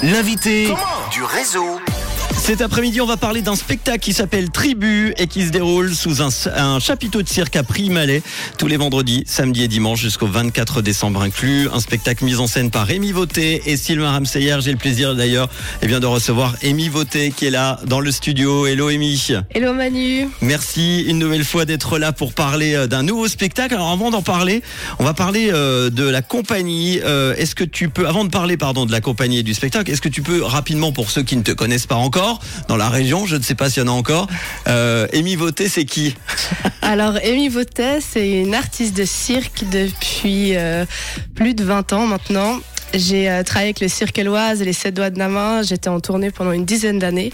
L'invité du réseau. Cet après-midi, on va parler d'un spectacle qui s'appelle Tribu et qui se déroule sous un, un chapiteau de cirque à Prix-Malais tous les vendredis, samedi et dimanche jusqu'au 24 décembre inclus. Un spectacle mis en scène par Amy Voté et Sylvain Ramseyer. J'ai le plaisir d'ailleurs eh bien, de recevoir Amy Voté qui est là dans le studio. Hello Amy. Hello Manu. Merci une nouvelle fois d'être là pour parler euh, d'un nouveau spectacle. Alors avant d'en parler, on va parler euh, de la compagnie. Euh, est-ce que tu peux, avant de parler pardon de la compagnie et du spectacle, est-ce que tu peux rapidement pour ceux qui ne te connaissent pas encore, dans la région, je ne sais pas s'il y en a encore. Euh, Amy Voté, c'est qui? Alors, Amy Voté, c'est une artiste de cirque depuis euh, plus de 20 ans maintenant. J'ai euh, travaillé avec le Cirque Éloise et les Sept Doigts de Namin. J'étais en tournée pendant une dizaine d'années.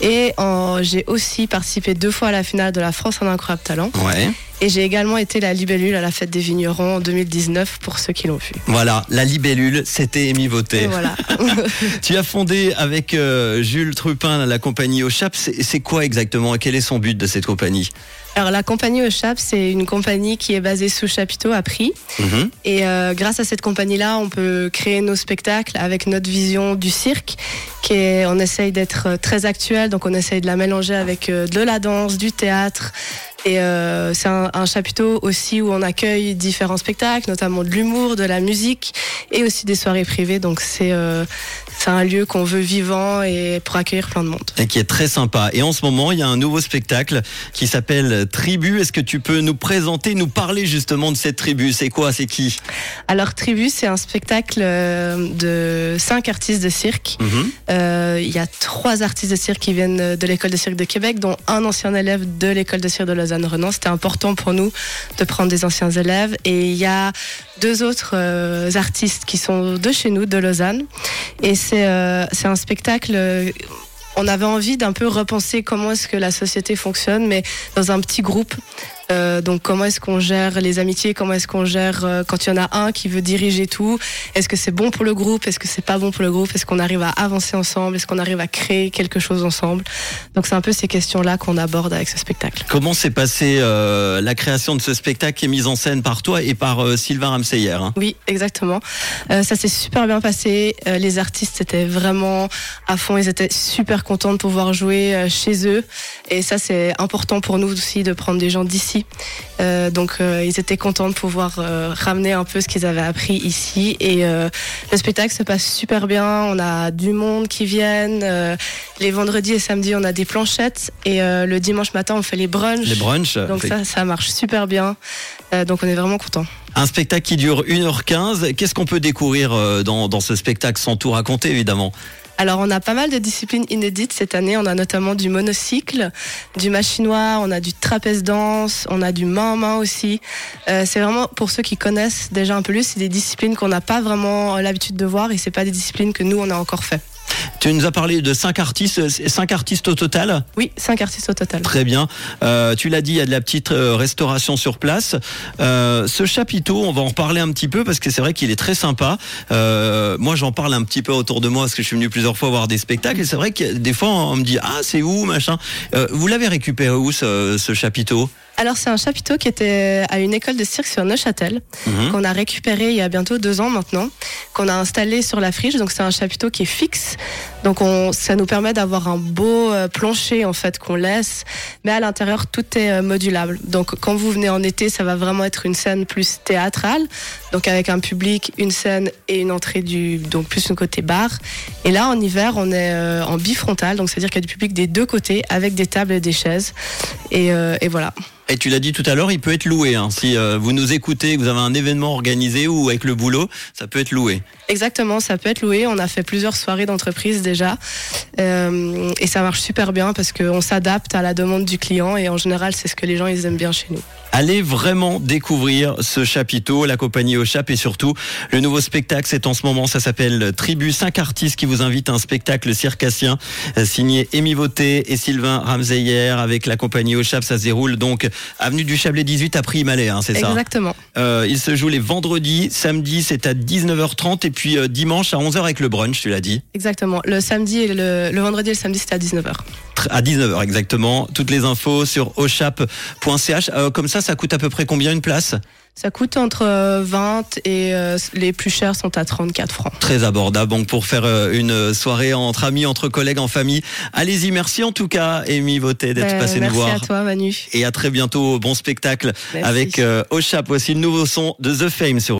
Et j'ai aussi participé deux fois à la finale de la France en incroyable talent. Ouais. Et j'ai également été la libellule à la fête des vignerons en 2019 pour ceux qui l'ont vu. Voilà, la libellule, c'était Amy Voté. Et voilà. Tu as fondé avec euh, Jules Trupin la compagnie Au Chap. C'est quoi exactement et Quel est son but de cette compagnie? Alors, la compagnie Au Chap, c'est une compagnie qui est basée sous chapiteau à Prix. Mhm. Et euh, grâce à cette compagnie-là, on peut créer nos spectacles avec notre vision du cirque, qui est, on essaye d'être euh, très actuel, donc on essaye de la mélanger avec de la danse, du théâtre. Et euh, c'est un, un chapiteau aussi où on accueille différents spectacles, notamment de l'humour, de la musique et aussi des soirées privées. Donc c'est euh, un lieu qu'on veut vivant et pour accueillir plein de monde. Et qui est très sympa. Et en ce moment, il y a un nouveau spectacle qui s'appelle Tribu. Est-ce que tu peux nous présenter, nous parler justement de cette tribu? C'est quoi? C'est qui? Alors Tribu, c'est un spectacle euh, de cinq artistes de cirque. Mhm. Euh, Il y a trois artistes de cirque qui viennent de l'école de cirque de Québec, dont un ancien élève de l'école de cirque de C'était important pour nous de prendre des anciens élèves. Et il y a deux autres euh, artistes qui sont de chez nous, de Lausanne. Et c'est euh, un spectacle. euh, on avait envie d'un peu repenser comment est-ce que la société fonctionne, mais dans un petit groupe. Euh, donc comment est-ce qu'on gère les amitiés? Comment est-ce qu'on gère euh, quand il y en a un qui veut diriger tout? Est-ce que c'est bon pour le groupe? Est-ce que c'est pas bon pour le groupe? Est-ce qu'on arrive à avancer ensemble? Est-ce qu'on arrive à créer quelque chose ensemble? Donc c'est un peu ces questions-là qu'on aborde avec ce spectacle. Comment s'est passée euh, la création de ce spectacle qui est mise en scène par toi et par euh, Sylvain Ramseyer hein? Oui, exactement. Euh, ça s'est super bien passé. Euh, les artistes étaient vraiment à fond. Ils étaient super contents de pouvoir jouer chez eux. Et ça, c'est important pour nous aussi de prendre des gens d'ici. Euh, donc, euh, ils étaient contents de pouvoir euh, ramener un peu ce qu'ils avaient appris ici. Et le spectacle se passe super bien. On a du monde qui viennent. Les vendredis et samedis, on a des planchettes. Et le dimanche matin, on fait les brunchs. Les brunchs. Donc ça, ça marche super bien. Donc on est vraiment contents. Un spectacle qui dure 1h15. Qu'est-ce qu'on peut découvrir dans, dans ce spectacle sans tout raconter évidemment? Alors, on a pas mal de disciplines inédites cette année. On a notamment du monocycle, du machinois, on a du trapèze danse, on a du main à main aussi. Euh, c'est vraiment pour ceux qui connaissent déjà un peu plus, c'est des disciplines qu'on n'a pas vraiment l'habitude de voir et c'est pas des disciplines que nous on a encore fait. Tu nous as parlé de 5 artistes, 5 artistes au total? Oui, cinq artistes au total. Très bien. Euh, tu l'as dit, il y a de la petite euh, restauration sur place. Euh, ce chapiteau, on va en reparler un petit peu parce que c'est vrai qu'il est très sympa. Euh, moi, j'en parle un petit peu autour de moi parce que je suis venu plusieurs fois voir des spectacles et c'est vrai que des fois, on me dit ah c'est où machin. Vous l'avez récupéré où ce, ce chapiteau? Alors, c'est un chapiteau qui était à une école de cirque sur Neuchâtel. Mhm. qu'on a récupéré il y a bientôt deux ans maintenant, qu'on a installé sur la friche. Donc c'est un chapiteau qui est fixe. Donc on, ça nous permet d'avoir un beau euh, plancher en fait qu'on laisse, mais à l'intérieur tout est euh, modulable. Donc quand vous venez en été, ça va vraiment être une scène plus théâtrale, donc avec un public, une scène et une entrée du donc plus un côté bar. Et là en hiver, on est euh, en bifrontal, donc c'est à dire qu'il y a du public des deux côtés avec des tables et des chaises. Et, euh, et voilà. Et tu l'as dit tout à l'heure, il peut être loué. Hein. Si euh, vous nous écoutez, que vous avez un événement organisé ou avec le boulot, ça peut être loué. Exactement, ça peut être loué. On a fait plusieurs soirées d'entreprise déjà. Euh, et ça marche super bien parce qu'on s'adapte à la demande du client et en général, c'est ce que les gens ils aiment bien chez nous. Allez vraiment découvrir ce chapiteau, la compagnie au Chap et surtout le nouveau spectacle. C'est en ce moment, ça s'appelle Tribu. Cinq artistes qui vous invitent à un spectacle circassien euh, signé Amy Voté et Sylvain Ramseyer avec la compagnie au Chap. Ça se déroule donc avenue du Chablais 18 à Prix-Malais, hein, c'est ça Exactement. euh, Il se joue les vendredis, samedi c'est à 19h30 et puis euh, dimanche à 11h avec le brunch, tu l'as dit. Exactement. Le samedi et le, le vendredi et le samedi, c'était à 19h. Tr- À 19h exactement. Toutes les infos sur ochap.ch. Euh, comme ça, ça coûte à peu près combien une place Ça coûte entre 20 et les plus chers sont à 34 francs. Très abordable. Donc pour faire une soirée entre amis, entre collègues, en famille, allez-y. Merci en tout cas, Amy Voté, d'être ben, passé nous voir. Merci à toi, Manu. Et à très bientôt. Bon spectacle avec Oshap. Voici le nouveau son de The Fame sur